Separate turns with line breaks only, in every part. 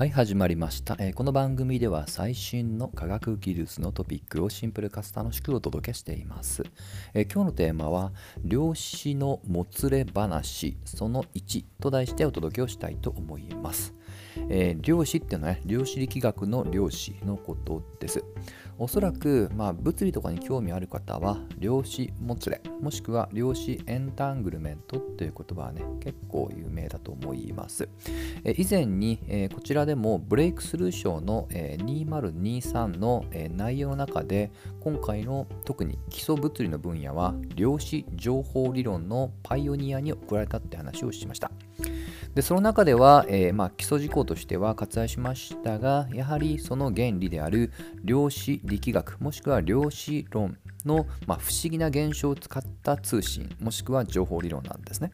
はい始まりました、えーこの番組では最新の科学技術のトピックをシンプルかつ楽しくお届けしています、えー今日のテーマは量子のもつれ話。その1と題してお届けをしたいと思います、えー量子っていうのは、ね、量子力学の量子のことです。おそらく、まあ、物理とかに興味ある方は量子もつれもしくは量子エンタングルメントという言葉はね結構有名だと思います。え以前に、えこちらででもブレイクスルー賞の、え2023の、え内容の中で今回の特に基礎物理の分野は量子情報理論のパイオニアに贈られたって話をしました。でその中では、えーまあ、基礎事項としては割愛しましたがやはりその原理である量子力学もしくは量子論の、まあ、不思議な現象を使った通信もしくは情報理論なんですね。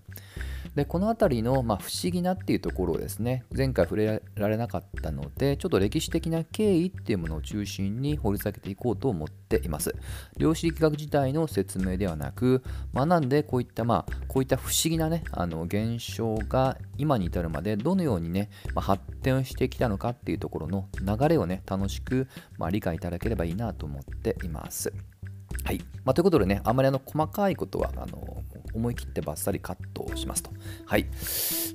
でこの辺りの、まあ、不思議なっていうところをですね。前回触れられなかったのでちょっと歴史的な経緯っていうものを中心に掘り下げていこうと思っています。量子力学自体の説明ではなく学んでこういったまあこういった不思議なねあの現象が今に至るまでどのようにね、まあ、発展してきたのかっていうところの流れをね楽しく、まあ、理解いただければいいなと思っています。はい。まあ、ということでね、あまりあの細かいことはあの思い切ってバッサリカットしますと。はい、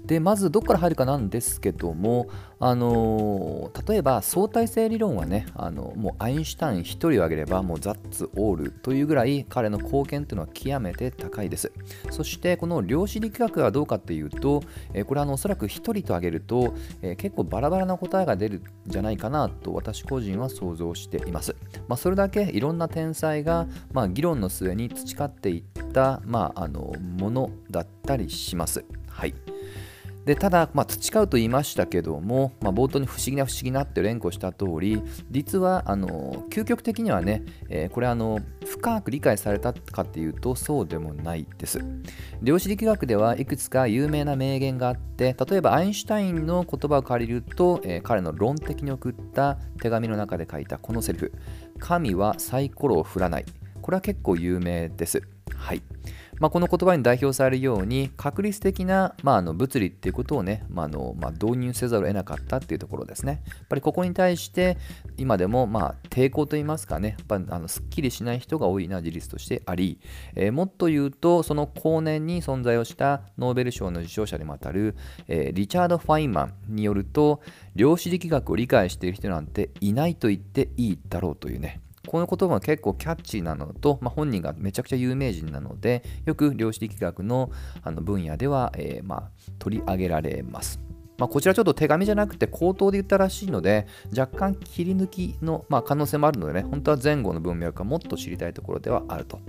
でまずどこから入るかなんですけども、あのー例えば相対性理論はねあのもうアインシュタイン1人を挙げればもうザッツオールというぐらい彼の貢献というのは極めて高いです。そしてこの量子力学はどうかっていうと、えーこれはあのおそらく1人と挙げると、えー結構バラバラな答えが出るんじゃないかなと私個人は想像しています。まあ、それだけいろんな天才が、まあ、議論の末に培っていった、まあ、あのものだったりします。はい。でただ、まあ、培うと言いましたけども、まあ、冒頭に不思議な不思議なって連呼した通り実はあの究極的にはね、えーこれあの深く理解されたかっていうとそうでもないです。量子力学ではいくつか有名な名言があって例えばアインシュタインの言葉を借りると、えー彼の論的に送った手紙の中で書いたこのセリフ。神はサイコロを振らない。これは結構有名ですはいまあ、この言葉に代表されるように確率的な、まあ、あの物理っていうことをね、まあのまあ、導入せざるを得なかったっていうところですね。やっぱりここに対して今でも、まあ、抵抗といいますかねやっぱあのすっきりしない人が多いのは事実としてあり、えーもっと言うとその後年に存在をしたノーベル賞の受賞者でもあたる、えーリチャード・ファインマンによると量子力学を理解している人なんていないと言っていいだろうというねこの言葉は結構キャッチーなのと、まあ、本人がめちゃくちゃ有名人なのでよく量子力学のあの分野では、えーまあ、取り上げられます。まあ、こちらちょっと手紙じゃなくて口頭で言ったらしいので若干切り抜きの、ま、可能性もあるのでね本当は前後の文脈がもっと知りたいところではあると。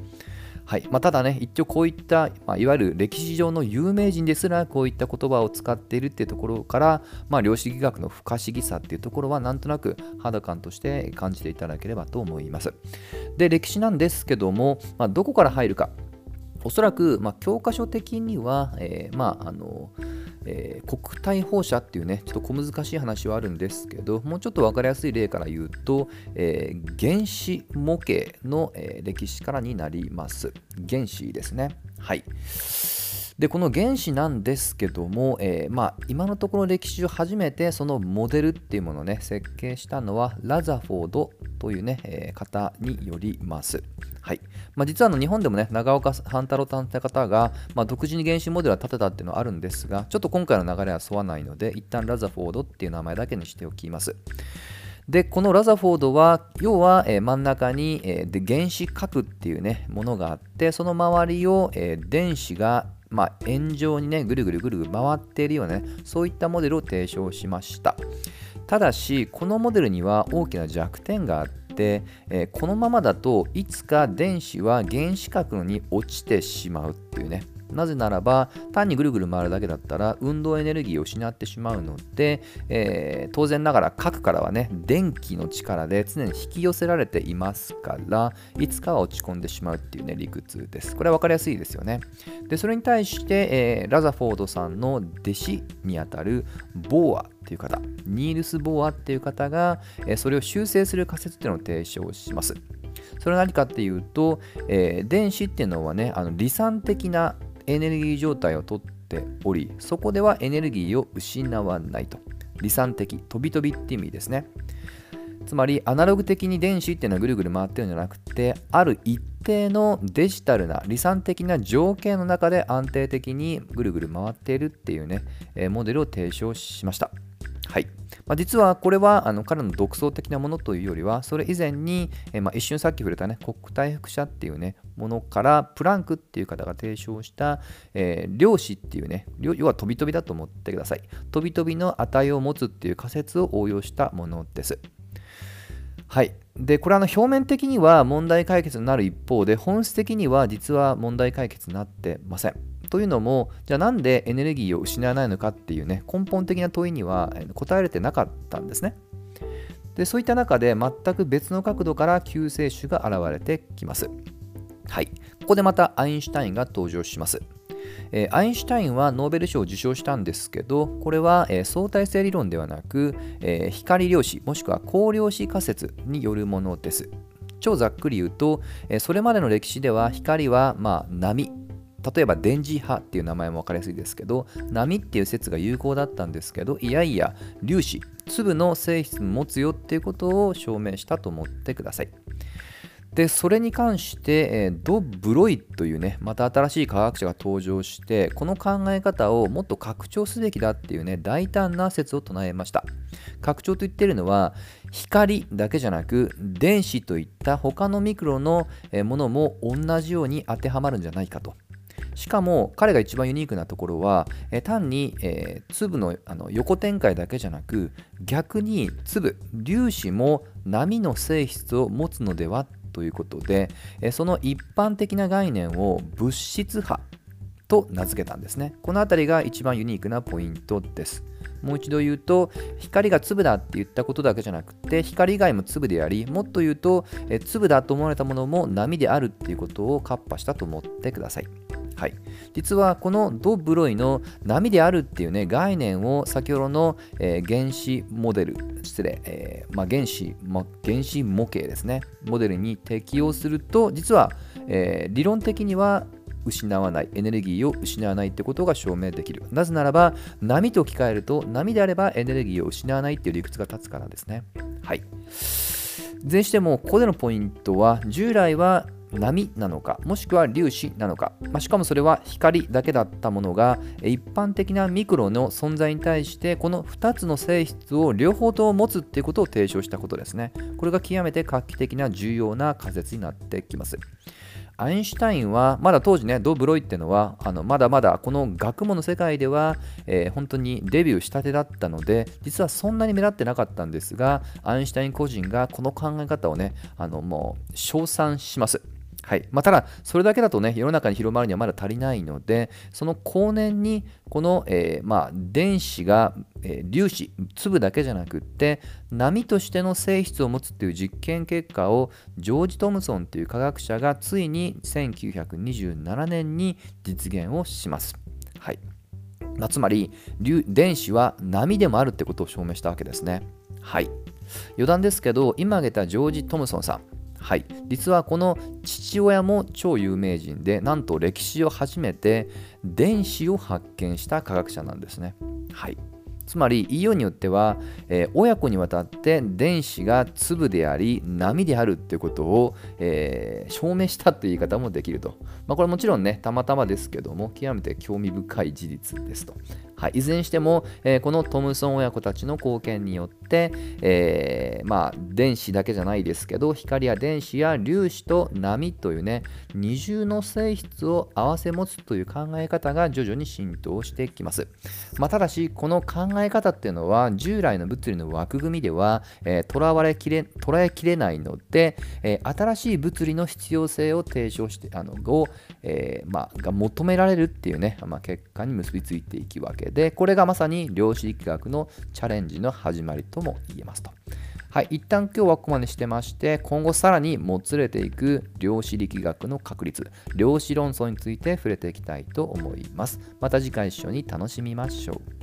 はいまあ、ただね、一応こういった、まあ、いわゆる歴史上の有名人ですらこういった言葉を使っているっていうところから、まあ、量子力学の不可思議さっていうところはなんとなく肌感として感じていただければと思います。で、歴史なんですけども、まあ、どこから入るか。おそらく、まあ、教科書的には、えーまああのえー国体放射っていうねちょっと小難しい話はあるんですけどもうちょっと分かりやすい例から言うと、えー原子模型の、えー歴史からになります。原子ですね。はい。でこの原子なんですけども、えーまあ、今のところ歴史上初めてそのモデルっていうものをね設計したのはラザフォードというね、えー方によります。はいまあ、実はあの日本でもね長岡半太郎さんって方が、まあ、独自に原子モデルは立てたっていうのはあるんですがちょっと今回の流れは沿わないので一旦ラザフォードっていう名前だけにしておきます。でこのラザフォードは要は、えー真ん中に、えーで原子核っていうねものがあってその周りを、えー電子がまあ、円状にねぐるぐるぐるぐる回っているようなねそういったモデルを提唱しました。ただしこのモデルには大きな弱点があって、えーこのままだといつか電子は原子核に落ちてしまうっていうねなぜならば単にぐるぐる回るだけだったら運動エネルギーを失ってしまうので、えー当然ながら核からはね電気の力で常に引き寄せられていますからいつかは落ち込んでしまうっていうね理屈です。これは分かりやすいですよね。でそれに対して、えーラザフォードさんの弟子にあたるボーアっていう方ニールス・ボーアっていう方が、えーそれを修正する仮説っていうのを提唱します。それは何かっていうと、えー電子っていうのはねあの離散的なエネルギー状態をとっておりそこではエネルギーを失わないと離散的飛び飛びって意味ですねつまりアナログ的に電子っていうのはぐるぐる回ってるんじゃなくてある一定のデジタルな離散的な条件の中で安定的にぐるぐる回っているっていうね、えモデルを提唱しました。はい。まあ、実はこれはあの彼の独創的なものというよりはそれ以前に、えまあ、一瞬さっき触れたね国体複写っていうねものからプランクっていう方が提唱した、えー、量子っていうね要は飛び飛びだと思ってください飛び飛びの値を持つっていう仮説を応用したものですはい。で、これはの表面的には問題解決になる一方で、本質的には実は問題解決になってません。というのも、じゃあなんでエネルギーを失わないのかっていうね、根本的な問いには答えれてなかったんですね。で、そういった中で全く別の角度から救世主が現れてきます。はい。ここでまたアインシュタインが登場します。えー、アインシュタインはノーベル賞を受賞したんですけどこれは、えー、相対性理論ではなく、えー、光量子もしくは光量子仮説によるものです超ざっくり言うと、えそれまでの歴史では光は、まあ、波例えば電磁波っていう名前も分かりやすいですけど波っていう説が有効だったんですけどいやいや粒子粒の性質を持つよっていうことを証明したと思ってください。でそれに関して、えー、ド・ブロイというねまた新しい科学者が登場してこの考え方をもっと拡張すべきだっていうね大胆な説を唱えました。拡張と言ってるのは光だけじゃなく電子といった他のミクロのものも同じように当てはまるんじゃないかと。しかも彼が一番ユニークなところは、え単に、えー、粒のあの横展開だけじゃなく逆に粒粒子も波の性質を持つのではということで、その一般的な概念を物質波と名付けたんですね。この辺りが一番ユニークなポイントです。もう一度言うと光が粒だって言ったことだけじゃなくて光以外も粒でありもっと言うと粒だと思われたものも波であるっていうことをカッパしたと思ってください。はい、実はこのド・ブロイの波であるっていうね概念を先ほどの、えー、原子モデル失礼、えーまあ、原子、ま、原子模型ですね。モデルに適用すると実は、えー、理論的には失わない。エネルギーを失わないってことが証明できる。なぜならば波と置き換えると波であればエネルギーを失わないっていう理屈が立つからですね。はい。いずれにしてもここでのポイントは従来は波なのかもしくは粒子なのか、まあ、しかもそれは光だけだったものが一般的なミクロの存在に対してこの2つの性質を両方とも持つっていうことを提唱したことですね。これが極めて画期的な重要な仮説になってきます。アインシュタインはまだ当時ねド・ブロイっていうのはあのまだまだこの学問の世界では、えー、本当にデビューしたてだったので実はそんなに目立ってなかったんですがアインシュタイン個人がこの考え方をねあのもう称賛します。はいまあ、ただ、それだけだとね、世の中に広まるにはまだ足りないので、その後年に、この、えー、まあ、電子が、えー、粒子、粒だけじゃなくって、波としての性質を持つっていう実験結果を、ジョージ・トムソンという科学者がついに1927年に実現をします。はいまあ、つまり、電子は波でもあるってことを証明したわけですね。はい。余談ですけど、今挙げたジョージ・トムソンさん、はい、実はこの父親も超有名人でなんと歴史を初めて電子を発見した科学者なんですね。はい。つまり言いようによっては、えー、親子にわたって電子が粒であり波であるっていうことを、えー、証明したという言い方もできると、まあ、これもちろんねたまたまですけども極めて興味深い事実ですと。はい、いずれにしても、えー、このトムソン親子たちの貢献によって、えー、まあ、電子だけじゃないですけど光や電子や粒子と波というね二重の性質を併せ持つという考え方が徐々に浸透してきます、まあ、ただしこの考え方っていうのは従来の物理の枠組みでは、えー、捉われきれ捉えきれないので、え新しい物理の必要性を提唱してあのを、えまあ、が求められるっていうね、まあ、結果に結びついていくわけで、これがまさに量子力学のチャレンジの始まりとも言えますと。はい、一旦今日はここまでしてまして、今後さらにもつれていく量子力学の確率、量子論争について触れていきたいと思います。また次回一緒に楽しみましょう。